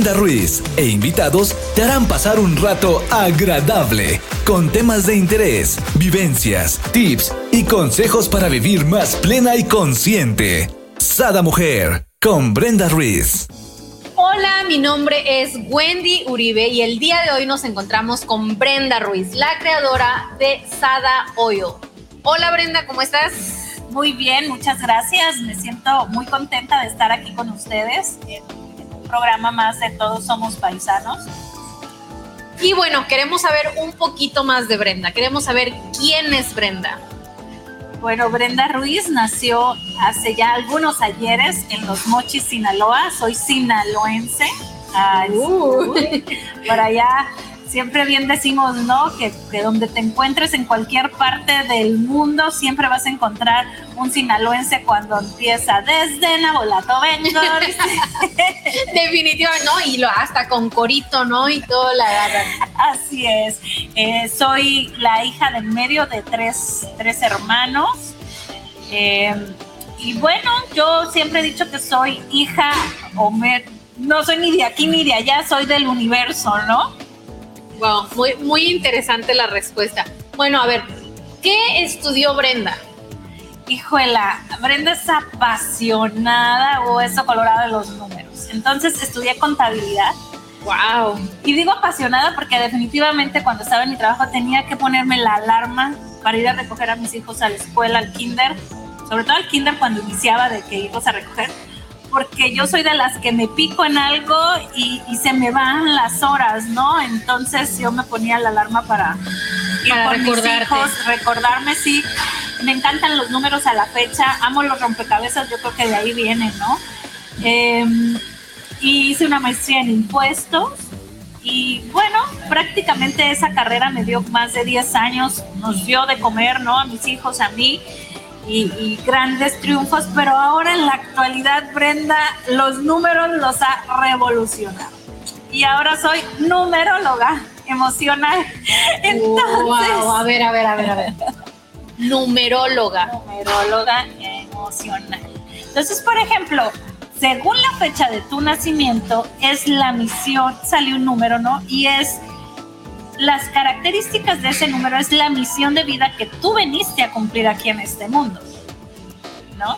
Brenda Ruiz e invitados te harán pasar un rato agradable con temas de interés, vivencias, tips y consejos para vivir más plena y consciente. Sada Mujer con Brenda Ruiz. Hola, mi nombre es Wendy Uribe y el día de hoy nos encontramos con Brenda Ruiz, la creadora de Sada Oil. Hola Brenda, ¿cómo estás? Muy bien, muchas gracias. Me siento muy contenta de estar aquí con ustedes en, programa más de Todos Somos Paisanos. Y bueno, queremos saber un poquito más de Brenda. Queremos saber quién es Brenda. Bueno, Brenda Ruiz nació hace ya algunos ayeres en Los Mochis, Sinaloa. Soy sinaloense. Uh. Por allá siempre bien decimos, ¿no? Que, donde te encuentres en cualquier parte del mundo, siempre vas a encontrar un sinaloense cuando empieza desde Nabolato vengo. Definitivamente, ¿no? Y lo, hasta con corito, ¿no? Y todo la Así es. Eh, soy la hija del medio de tres, tres hermanos. Eh, y bueno, yo siempre he dicho que soy hija, o no soy ni de aquí ni de allá, soy del universo, ¿no? Wow, muy, muy interesante la respuesta. Bueno, a ver, ¿qué estudió Brenda? Hijuela, Brenda es apasionada o eso colorado de los números. Entonces estudié contabilidad. Wow. Y digo apasionada porque definitivamente cuando estaba en mi trabajo tenía que ponerme la alarma para ir a recoger a mis hijos a la escuela, al kinder, sobre todo al kinder cuando iniciaba de que íbamos a recoger porque yo soy de las que me pico en algo y, se me van las horas, ¿no? Entonces yo me ponía la alarma para ir mis hijos, recordarme, sí. Me encantan los números a la fecha, amo los rompecabezas, yo creo que de ahí viene, ¿no? Em, y hice una maestría en impuestos y bueno, prácticamente esa carrera me dio más de 10 años, nos dio de comer, ¿no? A mis hijos, a mí y, grandes triunfos, pero ahora en la actualidad, Brenda, los números los ha revolucionado. Y ahora soy numeróloga emocional. Entonces, a ver, a ver, a ver, a ver. Numeróloga. Numeróloga emocional. Entonces, por ejemplo, según la fecha de tu nacimiento, es la misión, sale un número, ¿no? Y es las características de ese número es la misión de vida que tú veniste a cumplir aquí en este mundo. ¿No?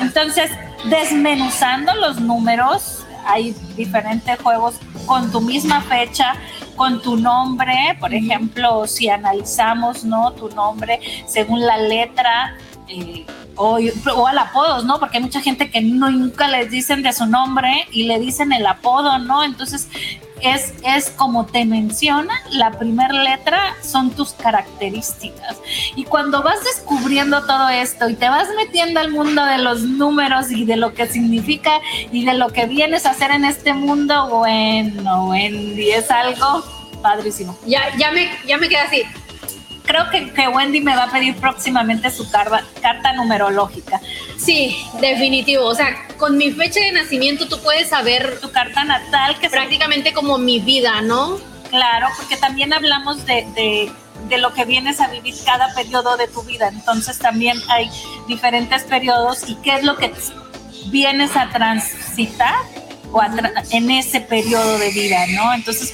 Entonces, desmenuzando los números, hay diferentes juegos con tu misma fecha, con tu nombre, por ejemplo, si analizamos, ¿no? Tu nombre según la letra eh, o, o, al apodos, ¿no? Porque hay mucha gente que nunca les dicen de su nombre y le dicen el apodo, ¿no? Entonces, es, es como te menciona, la primera letra son tus características. Y cuando vas descubriendo todo esto y te vas metiendo al mundo de los números y de lo que significa y de lo que vienes a hacer en este mundo, bueno, Wendy, es algo padrísimo. Ya, ya, me, ya me queda así creo que, que, Wendy me va a pedir próximamente su carta, carta numerológica. Sí, definitivo. O sea, con mi fecha de nacimiento tú puedes saber tu carta natal, que es prácticamente como mi vida, ¿no? Claro, porque también hablamos de, de, de lo que vienes a vivir cada periodo de tu vida. Entonces también hay diferentes periodos y qué es lo que vienes a transitar o en ese periodo de vida, ¿no? Entonces,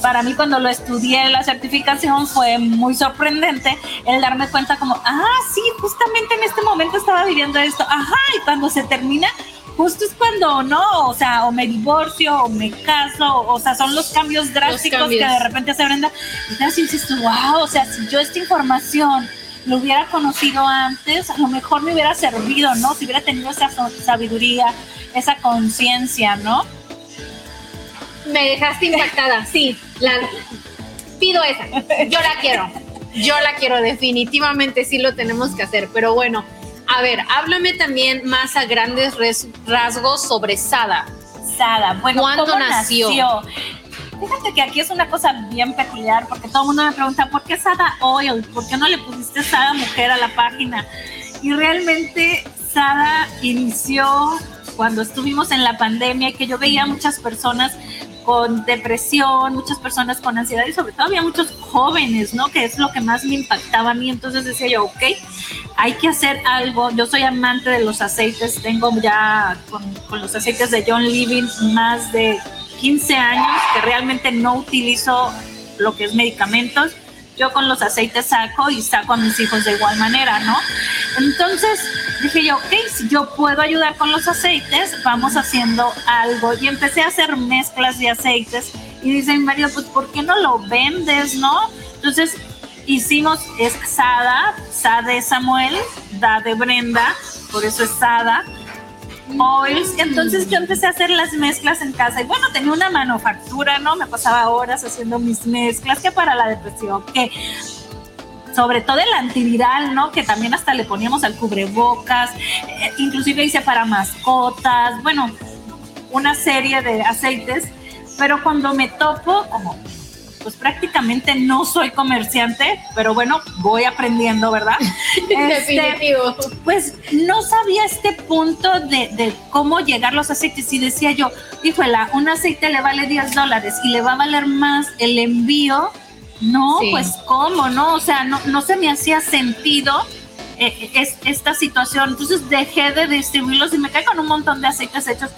para mí cuando lo estudié la certificación fue muy sorprendente el darme cuenta como, ah, sí, justamente en este momento estaba viviendo esto, ajá, y cuando se termina, justo es cuando no, o sea, o me divorcio, o me caso, o sea, son los cambios drásticos que de repente se brenda. Y te dices, wow, o sea, si yo esta información lo hubiera conocido antes, a lo mejor me hubiera servido, ¿no? Si hubiera tenido esa sabiduría, esa conciencia, ¿no? Me dejaste impactada, sí. La, pido esa. Yo la quiero. Yo la quiero, definitivamente sí lo tenemos que hacer. Pero bueno, a ver, háblame también más a grandes rasgos sobre Sada. Sada, bueno, ¿cuándo nació? Fíjate que aquí es una cosa bien peculiar porque todo el mundo me pregunta, ¿por qué Sada Oil? ¿Por qué no le pusiste Sada Mujer a la página? Y realmente Sada inició cuando estuvimos en la pandemia, que yo veía muchas personas con depresión, muchas personas con ansiedad y sobre todo había muchos jóvenes, ¿no? Que es lo que más me impactaba a mí. Entonces decía yo, ok, hay que hacer algo. Yo soy amante de los aceites, tengo ya con, los aceites de John Living más de 15 años que realmente no utilizo lo que es medicamentos. Yo con los aceites saco y saco a mis hijos de igual manera, ¿no? Entonces dije yo, ok, si yo puedo ayudar con los aceites, vamos haciendo algo. Y empecé a hacer mezclas de aceites. Y dice mi pues ¿por qué no lo vendes, no? Entonces hicimos, es Sada, Sada de Samuel, Da de Brenda, por eso es Sada oils. Entonces yo empecé a hacer las mezclas en casa y bueno, tenía una manufactura, ¿no? Me pasaba horas haciendo mis mezclas, que para la depresión, que sobre todo el antiviral, ¿no? Que también hasta le poníamos al cubrebocas, eh, inclusive hice para mascotas, bueno, una serie de aceites, pero cuando me topo, como pues prácticamente no soy comerciante, pero bueno, voy aprendiendo, ¿verdad? Este, Definitivo. Pues no sabía este punto de, cómo llegar los aceites y decía yo, híjole, un aceite le vale 10 dólares y le va a valer más el envío. No, pues cómo, ¿no? O sea, no, no se me hacía sentido eh, es, esta situación. Entonces dejé de distribuirlos y me caí con un montón de aceites hechos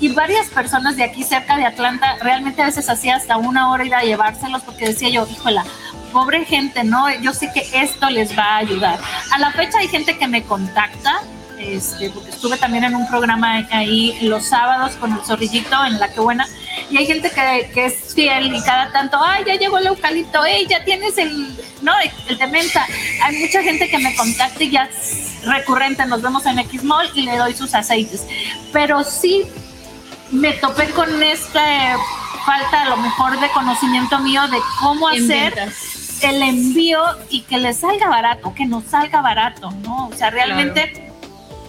y varias personas de aquí cerca de Atlanta realmente a veces hacía hasta una hora ir a llevárselos porque decía yo, híjola, pobre gente, ¿no? Yo sé que esto les va a ayudar. A la fecha hay gente que me contacta, este, porque estuve también en un programa ahí los sábados con el zorrillito en La Que Buena, y hay gente que, que, es fiel y cada tanto, ay, ya llegó el eucalipto, hey, ya tienes el, no, el de menta. Hay mucha gente que me contacta y ya recurrente, nos vemos en Xmall y le doy sus aceites. Pero sí me topé con esta falta a lo mejor de conocimiento mío de cómo hacer el envío y que le salga barato, que nos salga barato, ¿no? O sea, realmente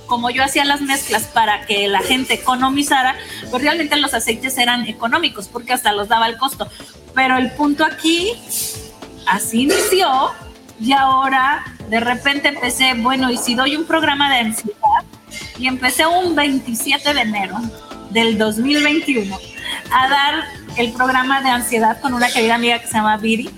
como yo hacía las mezclas para que la gente economizara, pues realmente los aceites eran económicos porque hasta los daba el costo. Pero el punto aquí, así inició y ahora de repente empecé, bueno, y si doy un programa de ansiedad, y empecé un 27 de enero del 2021 a dar el programa de ansiedad con una querida amiga que se llama Viri.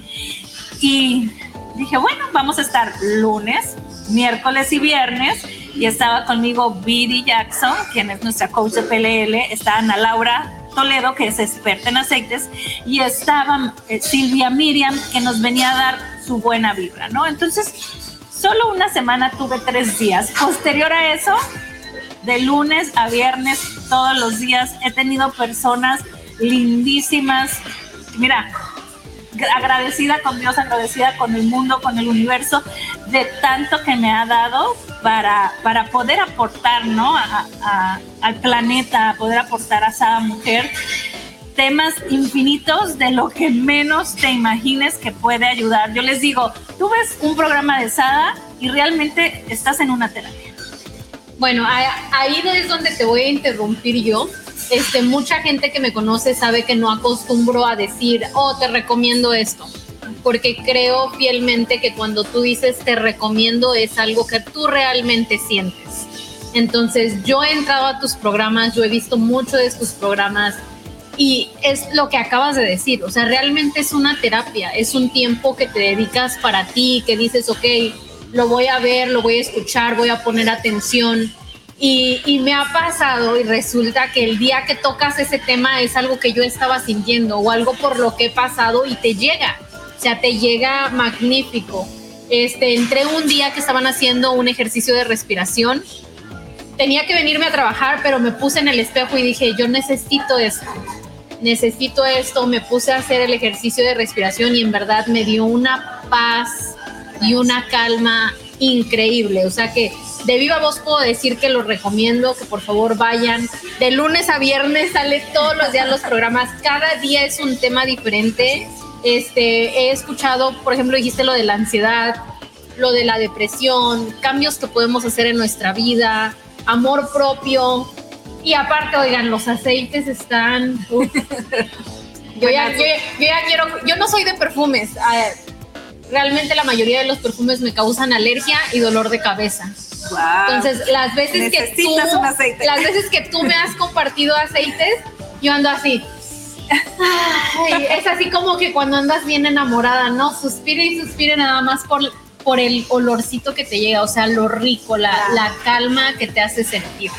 Y dije, bueno, vamos a estar lunes, miércoles y viernes. Y estaba conmigo Viri Jackson, quien es nuestra coach de PLL. Está Ana Laura Toledo, que es experta en aceites. Y estaba eh, Silvia Miriam, que nos venía a dar su buena vibra, ¿no? Entonces, solo una semana tuve tres días. Posterior a eso, de lunes a viernes, todos los días. He tenido personas lindísimas. Mira, agradecida con Dios, agradecida con el mundo, con el universo, de tanto que me ha dado para, para poder aportar ¿no? al planeta, poder aportar a esa mujer temas infinitos de lo que menos te imagines que puede ayudar. Yo les digo, tú ves un programa de Sada y realmente estás en una terapia bueno, ahí es donde te voy a interrumpir yo. Este, mucha gente que me conoce sabe que no acostumbro a decir, oh, te recomiendo esto, porque creo fielmente que cuando tú dices te recomiendo es algo que tú realmente sientes. Entonces, yo he entrado a tus programas, yo he visto mucho de tus programas y es lo que acabas de decir, o sea, realmente es una terapia, es un tiempo que te dedicas para ti, que dices, ok, lo voy a ver, lo voy a escuchar, voy a poner atención. Y, me ha pasado y resulta que el día que tocas ese tema es algo que yo estaba sintiendo o algo por lo que he pasado y te llega, o sea, te llega magnífico. Este, entré un día que estaban haciendo un ejercicio de respiración. Tenía que venirme a trabajar, pero me puse en el espejo y dije, yo necesito esto, necesito esto. Me puse a hacer el ejercicio de respiración y en verdad me dio una paz y una calma increíble. O sea que de viva voz puedo decir que los recomiendo, que por favor vayan. De lunes a viernes sale todos los días los programas. Cada día es un tema diferente. Este, he escuchado, por ejemplo, dijiste lo de la ansiedad, lo de la depresión, cambios que podemos hacer en nuestra vida, amor propio. Y aparte, oigan, los aceites están... yo, ya, yo, ya, quiero, yo no soy de perfumes, realmente la mayoría de los perfumes me causan alergia y dolor de cabeza. Entonces, las veces que tú, las veces que tú me has compartido aceites, yo ando así. es así como que cuando andas bien enamorada, ¿no? Suspire y suspire nada más por, por el olorcito que te llega, o sea, lo rico, la, la calma que te hace sentir.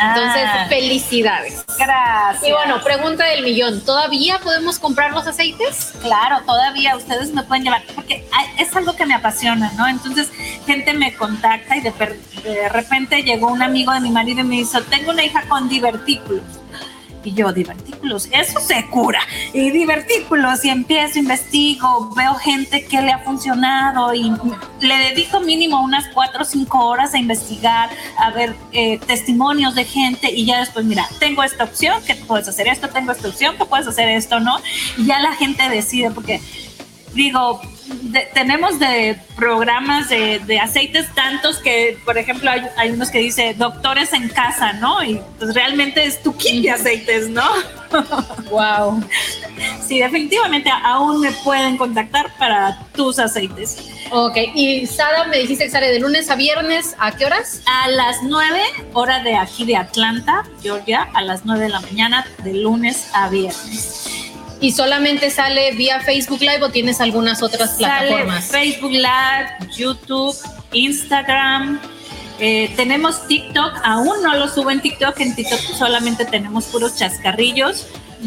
Entonces, Ah. felicidades. Gracias. Y bueno, pregunta del millón, ¿todavía podemos comprar los aceites? Claro, todavía ustedes me pueden llevar, porque es algo que me apasiona, ¿no? Entonces, gente me contacta y de, de repente llegó un amigo de mi marido y me dijo, tengo una hija con divertículos. Y yo, divertículos, eso se cura. Y divertículos, y empiezo, investigo, veo gente que le ha funcionado y le dedico mínimo unas cuatro o cinco horas a investigar, a ver eh, testimonios de gente y ya después, mira, tengo esta opción, que puedes hacer esto, tengo esta opción, que puedes hacer esto, ¿no? Y ya la gente decide, porque digo, de- tenemos de programas de, de aceites tantos que, por ejemplo, hay, hay unos que dice doctores en casa, ¿no? Y pues realmente es tu kit de aceites, ¿no? Wow. Sí, definitivamente aún me pueden contactar para tus aceites. Ok, y Sada, me dijiste que sale de lunes a viernes, ¿a qué horas? A las 9, hora de aquí de Atlanta, Georgia, a las 9 de la mañana, de lunes a viernes. ¿Y solamente sale vía Facebook Live o tienes algunas otras Sale plataformas? Facebook Live, YouTube, Instagram. eh, tenemos TikTok, aún no lo subo en TikTok, en TikTok solamente tenemos puros chascarrillos,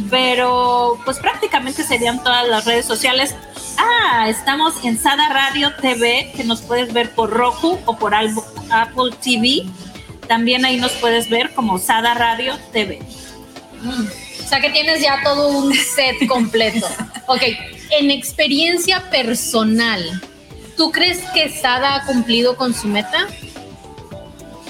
pero pues prácticamente serían todas las redes sociales. Ah, estamos en Sada Radio TV, que nos puedes ver por Roku o por Apple TV. También ahí nos puedes ver como Sada Radio TV. O sea que tienes ya todo un set completo. Ok, en experiencia personal, ¿tú crees que Sada ha cumplido con su meta?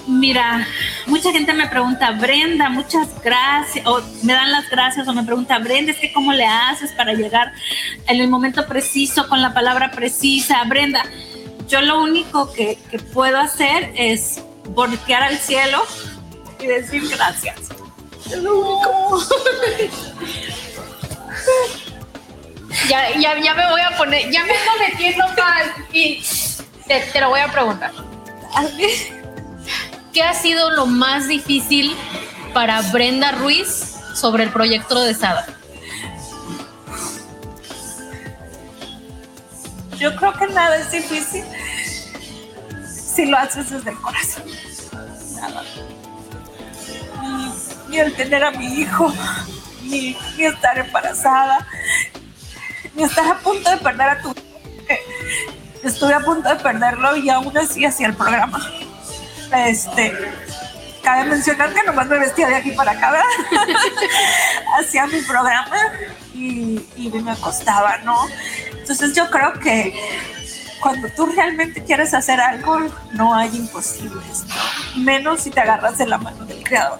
Mira, mucha gente me pregunta, Brenda, muchas gracias, o me dan las gracias, o me pregunta, Brenda, es que cómo le haces para llegar en el momento preciso, con la palabra precisa, Brenda. Yo lo único que, que puedo hacer es voltear al cielo y decir gracias. Ya, ya, ya me voy a poner, ya me ando metiendo mal y te, te lo voy a preguntar. ¿Qué ha sido lo más difícil para Brenda Ruiz sobre el proyecto de Sada? Yo creo que nada es difícil si lo haces desde el corazón. Nada. Ni, el tener a mi hijo, ni, ni estar embarazada, ni estar a punto de perder a tu hijo. Estuve a punto de perderlo y aún así hacía el programa. Este, cabe mencionar que nomás me vestía de aquí para acá, hacía mi programa y, y me costaba, ¿no? Entonces yo creo que cuando tú realmente quieres hacer algo, no hay imposibles, ¿no? Menos si te agarras de la mano del creador.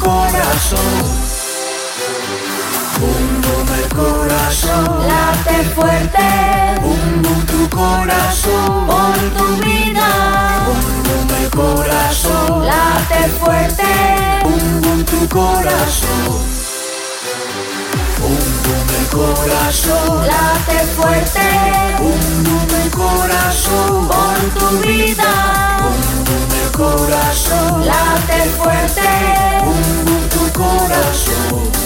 corazón bum el corazón. Late fuerte, bum tu corazón, por tu vida, bum el corazón. Late fuerte, bum tu corazón. Bum el corazón. Late fuerte, bum el corazón. Por tu vida, bum el corazón. Late fuerte, bum tu corazón.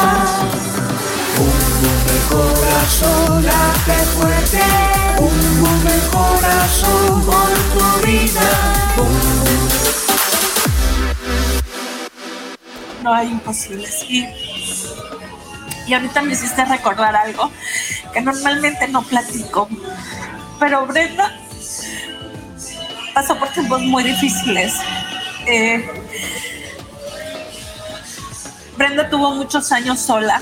corazón late fuerte, un boom el corazón por tu vida. No hay imposibles. Y, y ahorita me hiciste recordar algo que normalmente no platico, pero Brenda pasó por tiempos muy difíciles. Eh, Brenda tuvo muchos años sola.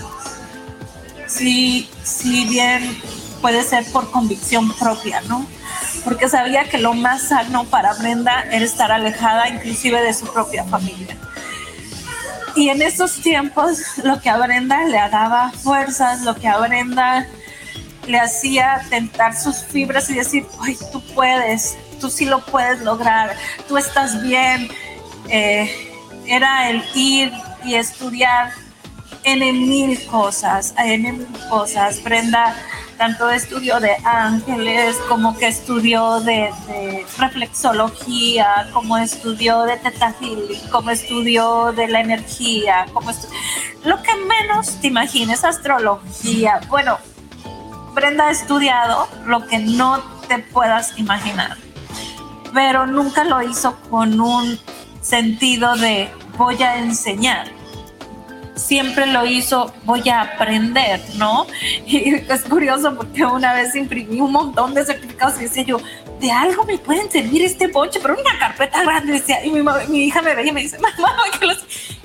Sí, si bien puede ser por convicción propia, ¿no? Porque sabía que lo más sano para Brenda era estar alejada inclusive de su propia familia. Y en esos tiempos lo que a Brenda le daba fuerzas, lo que a Brenda le hacía tentar sus fibras y decir, ay, tú puedes, tú sí lo puedes lograr, tú estás bien. Eh, era el ir y estudiar en mil cosas, en mil cosas. Brenda tanto estudió de ángeles como que estudió de, reflexología, como estudió de teta como estudió de la energía, como lo que menos te imagines, astrología. Bueno, Brenda ha estudiado lo que no te puedas imaginar, pero nunca lo hizo con un sentido de voy a enseñar siempre lo hizo, voy a aprender, ¿no? Y es curioso porque una vez imprimí un montón de certificados y decía yo, de algo me pueden servir este boche, pero una carpeta grande, decía, y mi, mi hija me veía y me dice, mamá, ¿qué los...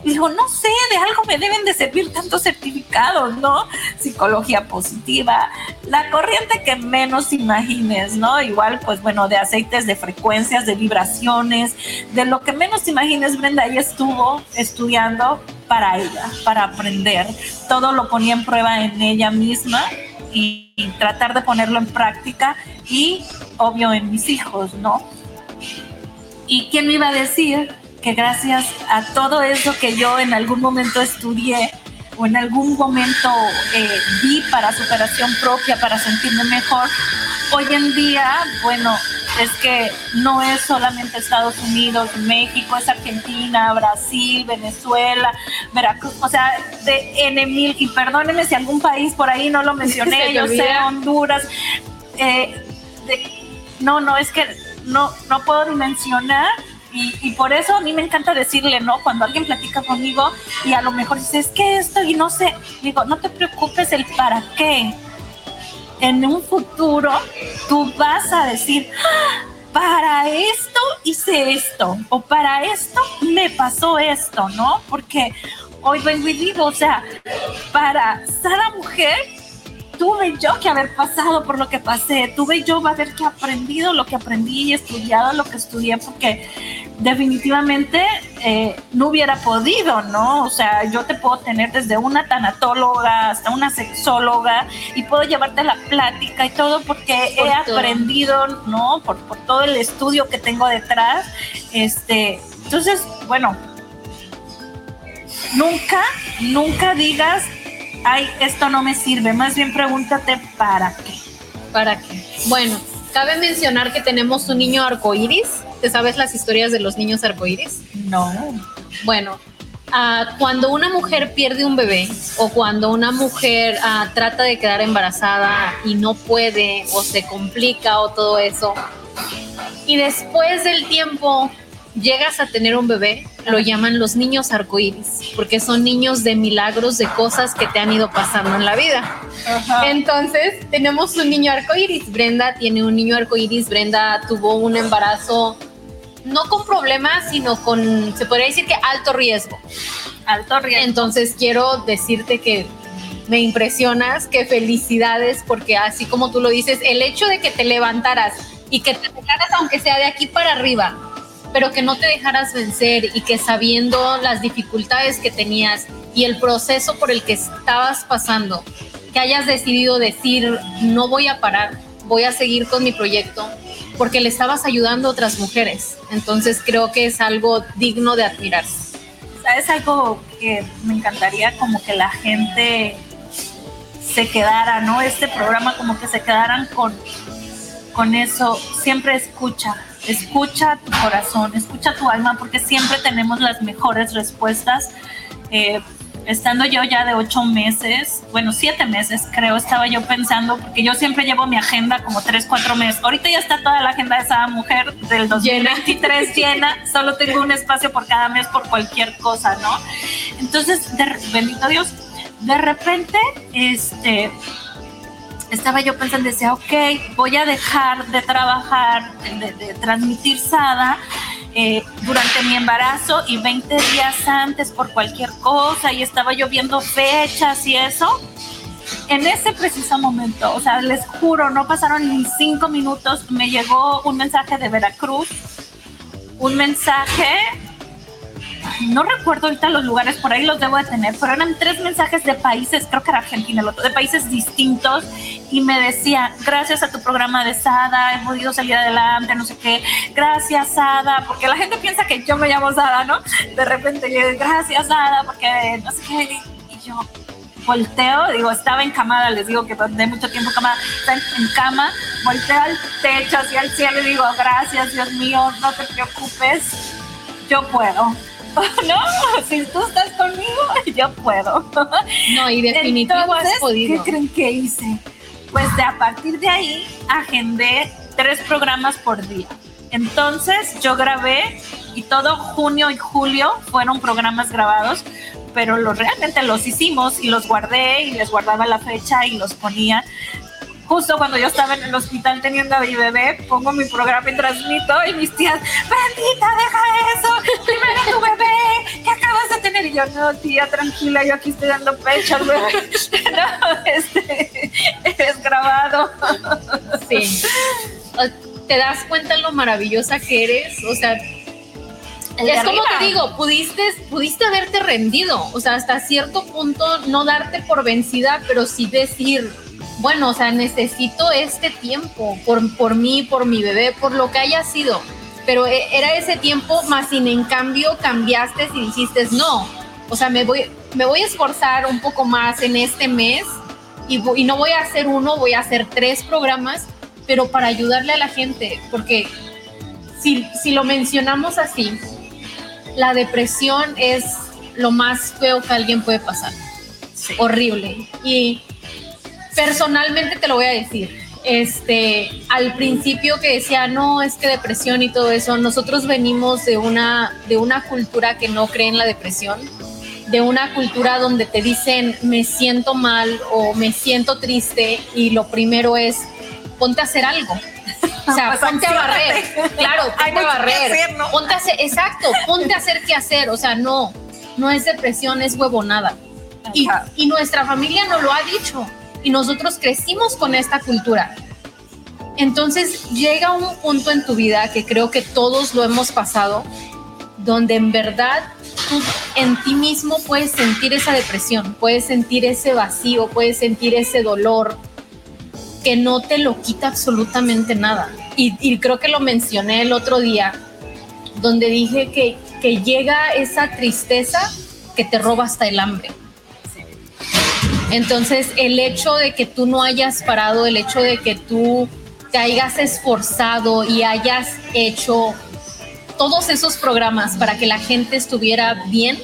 Y digo, no sé, de algo me deben de servir tantos certificados, ¿no? Psicología positiva, la corriente que menos imagines, ¿no? Igual, pues bueno, de aceites, de frecuencias, de vibraciones, de lo que menos imagines, Brenda ahí estuvo estudiando para ella, para aprender. Todo lo ponía en prueba en ella misma y, tratar de ponerlo en práctica y obvio en mis hijos, ¿no? ¿Y quién me iba a decir que gracias a todo eso que yo en algún momento estudié o en algún momento eh, vi para superación propia, para sentirme mejor, hoy en día, bueno, es que no es solamente Estados Unidos, México, es Argentina, Brasil, Venezuela, Veracruz, o sea, de N mil, y perdónenme si algún país por ahí no lo mencioné, yo sé, Honduras, eh, no, no, es que no, no puedo dimensionar y, y, por eso a mí me encanta decirle, ¿no? Cuando alguien platica conmigo y a lo mejor dice, es que esto y no sé, digo, no te preocupes el para qué en un futuro tú vas a decir, ah, para esto hice esto, o para esto me pasó esto, ¿no? Porque hoy vengo y digo, o sea, para cada mujer tuve yo que haber pasado por lo que pasé, tuve yo haber que aprendido lo que aprendí y estudiado lo que estudié, porque definitivamente eh, no hubiera podido, ¿no? O sea, yo te puedo tener desde una tanatóloga hasta una sexóloga y puedo llevarte la plática y todo porque he aprendido, ¿no? Por, por todo el estudio que tengo detrás. Este, entonces, bueno, nunca, nunca digas ay, esto no me sirve. Más bien pregúntate para qué. ¿Para qué? Bueno, cabe mencionar que tenemos un niño arcoíris. ¿Te sabes las historias de los niños arcoíris? No. Bueno, ah, cuando una mujer pierde un bebé o cuando una mujer ah, trata de quedar embarazada y no puede o se complica o todo eso, y después del tiempo llegas a tener un bebé, lo llaman los niños arcoíris, porque son niños de milagros, de cosas que te han ido pasando en la vida. Entonces, tenemos un niño arcoíris. Brenda tiene un niño arcoíris. Brenda tuvo un embarazo no con problemas, sino con, se podría decir que alto riesgo. Alto riesgo. Entonces, quiero decirte que me impresionas, que felicidades, porque así como tú lo dices, el hecho de que te levantaras y que te dejaras, aunque sea de aquí para arriba, pero que no te dejaras vencer y que sabiendo las dificultades que tenías y el proceso por el que estabas pasando, que hayas decidido decir, no voy a parar, voy a seguir con mi proyecto, porque le estabas ayudando a otras mujeres. Entonces creo que es algo digno de admirarse. Es algo que me encantaría como que la gente se quedara, ¿no? Este programa como que se quedaran con, con eso. Siempre escucha, escucha tu corazón, escucha tu alma, porque siempre tenemos las mejores respuestas. Eh, estando yo ya de ocho meses, bueno, siete meses creo, estaba yo pensando, porque yo siempre llevo mi agenda como tres, cuatro meses. Ahorita ya está toda la agenda de esa mujer del 2023 llena, solo tengo un espacio por cada mes por cualquier cosa, ¿no? Entonces, de, bendito Dios, de repente, este, estaba yo pensando, decía, ok, voy a dejar de trabajar, de, de transmitir SADA eh, durante mi embarazo y 20 días antes por cualquier cosa y estaba yo viendo fechas y eso. En ese preciso momento, o sea, les juro, no pasaron ni cinco minutos, me llegó un mensaje de Veracruz, un mensaje no recuerdo ahorita los lugares, por ahí los debo de tener, pero eran tres mensajes de países, creo que era Argentina, el otro, de países distintos, y me decía, gracias a tu programa de Sada, he podido salir adelante, no sé qué, gracias Sada, porque la gente piensa que yo me llamo Sada, ¿no? De repente, gracias Sada, porque no sé qué, y yo volteo, digo, estaba encamada, les digo que de mucho tiempo encamada, en cama, volteo al techo, hacia el cielo y digo, gracias Dios mío, no te preocupes, yo puedo. no, si tú estás conmigo, yo puedo. No, y definitivamente has podido. ¿Qué creen que hice? Pues de, a partir de ahí agendé tres programas por día. Entonces yo grabé y todo junio y julio fueron programas grabados, pero los, realmente los hicimos y los guardé y les guardaba la fecha y los ponía justo cuando yo estaba en el hospital teniendo a mi bebé, pongo mi programa y transmito y mis tías, bendita, deja eso, yo, no, tía, tranquila, yo aquí estoy dando pecho al bebé. no, este, es grabado. sí. ¿Te das cuenta lo maravillosa que eres? O sea, es como te digo, pudiste, pudiste haberte rendido, o sea, hasta cierto punto no darte por vencida, pero sí decir, bueno, o sea, necesito este tiempo por, por mí, por mi bebé, por lo que haya sido. Pero e, era ese tiempo, más sin en cambio cambiaste y dijiste, no, o sea, me voy, me voy a esforzar un poco más en este mes y, y no voy a hacer uno, voy a hacer tres programas, pero para ayudarle a la gente, porque si, si lo mencionamos así, la depresión es lo más feo que alguien puede pasar. Horrible. Y personalmente te lo voy a decir. Este, al principio que decía, no, es que depresión y todo eso, nosotros venimos de una, de una cultura que no cree en la depresión, de una cultura donde te dicen, me siento mal o me siento triste y lo primero es, ponte a hacer algo. O sea, pues ponte a barrer. Claro, ponte a barrer. Ponte a hacer, exacto, ponte a hacer qué hacer. O sea, no, no es depresión, es huevonada. Y, y nuestra familia nos lo ha dicho y nosotros crecimos con esta cultura. Entonces llega un punto en tu vida que creo que todos lo hemos pasado, donde en verdad tú en ti mismo puedes sentir esa depresión, puedes sentir ese vacío, puedes sentir ese dolor que no te lo quita absolutamente nada. Y, creo que lo mencioné el otro día, donde dije que, que llega esa tristeza que te roba hasta el hambre entonces, el hecho de que tú no hayas parado, el hecho de que tú te hayas esforzado y hayas hecho todos esos programas para que la gente estuviera bien,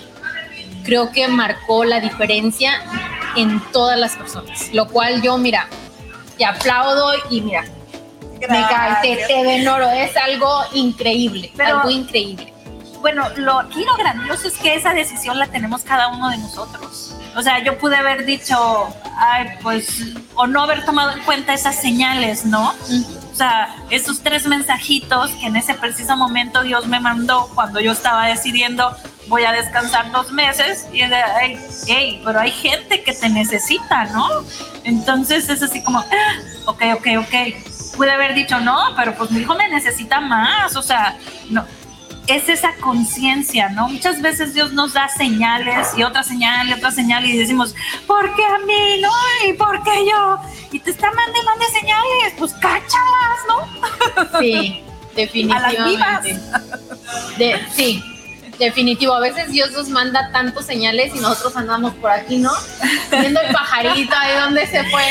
creo que marcó la diferencia en todas las personas. Lo cual yo, mira, te aplaudo y mira, me cae, te, te oro, es algo increíble, algo increíble. Bueno, lo, aquí lo grandioso es que esa decisión la tenemos cada uno de nosotros o sea, yo pude haber dicho, ay, pues, o no haber tomado en cuenta esas señales, ¿no? O sea, esos tres mensajitos que en ese preciso momento Dios me mandó cuando yo estaba decidiendo voy a descansar dos meses y es de, hey, pero hay gente que te necesita, ¿no? Entonces es así como, ah, ok, ok, ok. Pude haber dicho, no, pero pues mi hijo me necesita más, o sea, no, es esa conciencia, ¿no? Muchas veces Dios nos da señales y otra señal y otra señal y decimos, ¿por qué a mí? No, ¿y por qué yo? Y te está mandando señales, pues cáchalas, ¿no? Sí, definitivamente. De, sí, definitivo. A veces Dios nos manda tantos señales y nosotros andamos por aquí, ¿no? Viendo el pajarito ahí donde se fue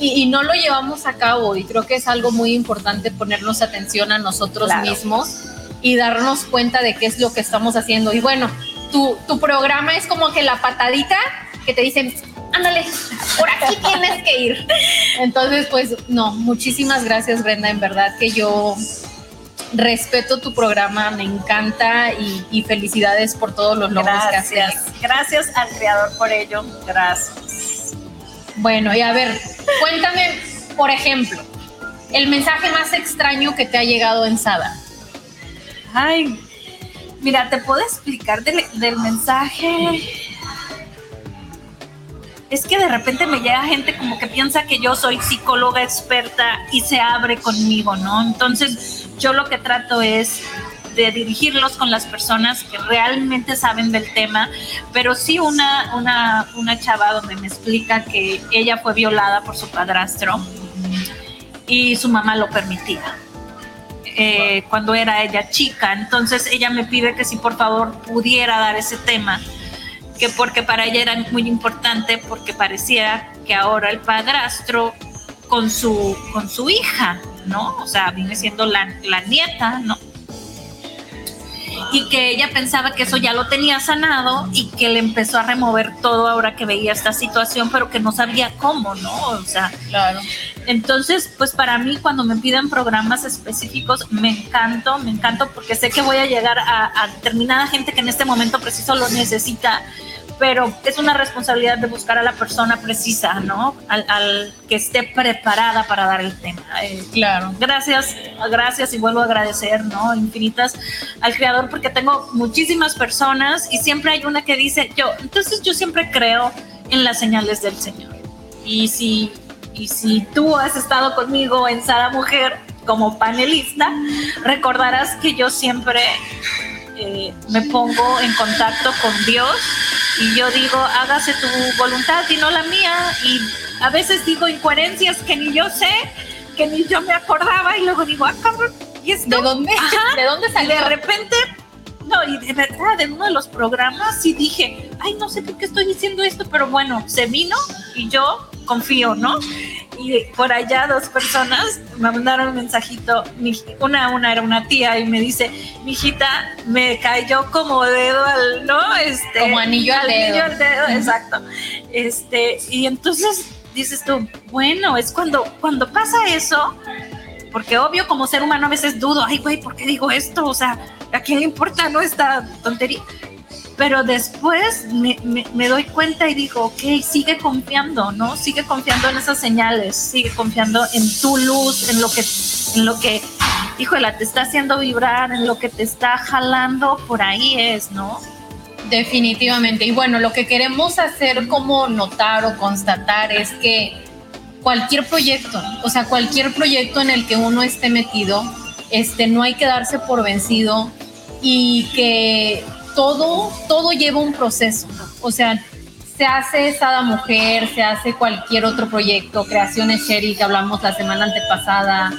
y, no lo llevamos a cabo. Y creo que es algo muy importante ponernos atención a nosotros mismos y darnos cuenta de qué es lo que estamos haciendo. Y bueno, tu, tu programa es como que la patadita que te dicen, ándale, por aquí tienes que ir. Entonces, pues no, muchísimas gracias Brenda, en verdad que yo respeto tu programa, me encanta y, y felicidades por todos los logros que haces. Gracias, gracias al creador por ello, gracias. Bueno, y a ver, cuéntame, por ejemplo, el mensaje más extraño que te ha llegado en Sada. Ay, mira, te puedo explicar del, mensaje. Es que de repente me llega gente como que piensa que yo soy psicóloga experta y se abre conmigo, ¿no? Entonces, yo lo que trato es de dirigirlos con las personas que realmente saben del tema, pero sí una, una, una chava donde me explica que ella fue violada por su padrastro y su mamá lo permitía. Eh, cuando era ella chica. Entonces ella me pide que si por favor pudiera dar ese tema, que porque para ella era muy importante, porque parecía que ahora el padrastro con su, con su hija, ¿no? O sea, viene siendo la, la nieta, ¿no? Y que ella pensaba que eso ya lo tenía sanado y que le empezó a remover todo ahora que veía esta situación, pero que no sabía cómo, ¿no? O sea, Claro. entonces, pues para mí cuando me piden programas específicos, me encanto, me encanto porque sé que voy a llegar a, a determinada gente que en este momento preciso lo necesita, pero es una responsabilidad de buscar a la persona precisa, ¿no? Al, al que esté preparada para dar el tema. Eh, Claro. gracias, gracias y vuelvo a agradecer, ¿no? Infinitas al creador porque tengo muchísimas personas y siempre hay una que dice, yo, entonces yo siempre creo en las señales del Señor. Y si, y si tú has estado conmigo en Sara Mujer como panelista, recordarás que yo siempre eh, me pongo en contacto con Dios y yo digo, hágase tu voluntad y no la mía. Y a veces digo incoherencias que ni yo sé, que ni yo me acordaba y luego digo, ah, cabrón, ¿y esto? ¿De dónde? Ajá. ¿De dónde Y salió? de repente, no, y de verdad, en uno de los programas sí dije, ay, no sé por qué estoy diciendo esto, pero bueno, se vino y yo confío, ¿no? Y por allá dos personas me mandaron un mensajito, una, una era una tía y me dice, mijita, me cayó como dedo al, ¿no? Este, Como anillo al dedo. anillo al dedo, Ujú. exacto. Este, y entonces dices tú, bueno, es cuando, cuando pasa eso, porque obvio como ser humano a veces dudo, ay güey, ¿por qué digo esto? O sea, ¿a quién le importa no esta tontería? Pero después me, me- doy cuenta y digo, ok, sigue confiando, ¿no? Sigue confiando en esas señales, sigue confiando en tu luz, en lo que, en lo que, híjole, te está haciendo vibrar, en lo que te está jalando, por ahí es, ¿no? Definitivamente. Y bueno, lo que queremos hacer como notar o constatar es que cualquier proyecto, o sea, cualquier proyecto en el que uno esté metido, este, no hay que darse por vencido y que todo, todo lleva un proceso. O sea, se hace Sada Mujer, se hace cualquier otro proyecto, Creaciones Sherry, que hablamos la semana antepasada,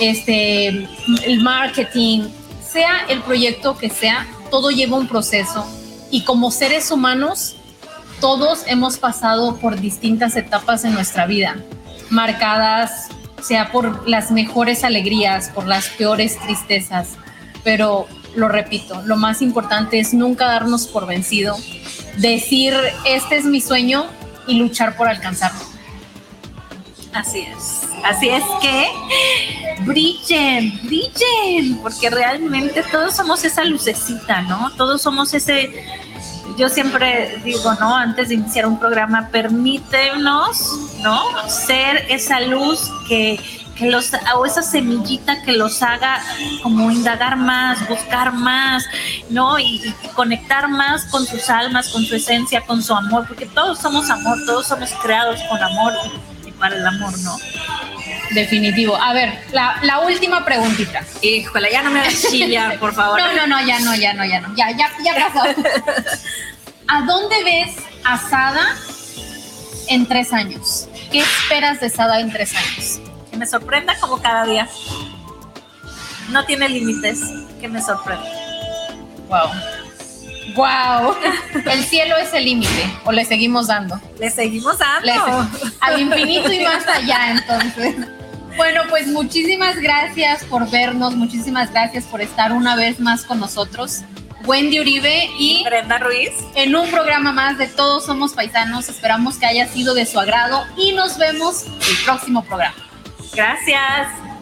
este, el marketing, sea el proyecto que sea, todo lleva un proceso y como seres humanos, todos hemos pasado por distintas etapas en nuestra vida, marcadas sea por las mejores alegrías, por las peores tristezas, pero lo repito, lo más importante es nunca darnos por vencido, decir, este es mi sueño y luchar por alcanzarlo. Así es. Así es que brillen, brillen, porque realmente todos somos esa lucecita, ¿no? Todos somos ese, yo siempre digo, ¿no? Antes de iniciar un programa, permítenos, ¿no? Ser esa luz que, que los, o esa semillita que los haga como indagar más, buscar más, ¿no? Y, y conectar más con sus almas, con su esencia, con su amor, porque todos somos amor, todos somos creados con amor y, para el amor, ¿no? Definitivo. A ver, la, la última preguntita. Híjole, ya no me hagas chillar, por favor. No, no, no, ya no, ya no, ya no. Ya, ya, ya pasó. ¿A dónde ves a Sada en tres años? ¿Qué esperas de Sada en tres años? Que me sorprenda como cada día. No tiene límites, que me sorprenda. Wow. Wow. El cielo es el límite. ¿O le seguimos dando? Le seguimos dando. Le- al infinito y más allá, entonces. Bueno, pues muchísimas gracias por vernos, muchísimas gracias por estar una vez más con nosotros. Wendy Uribe y Brenda Ruiz. en un programa más de Todos Somos Paisanos. Esperamos que haya sido de su agrado y nos vemos el próximo programa. Gracias.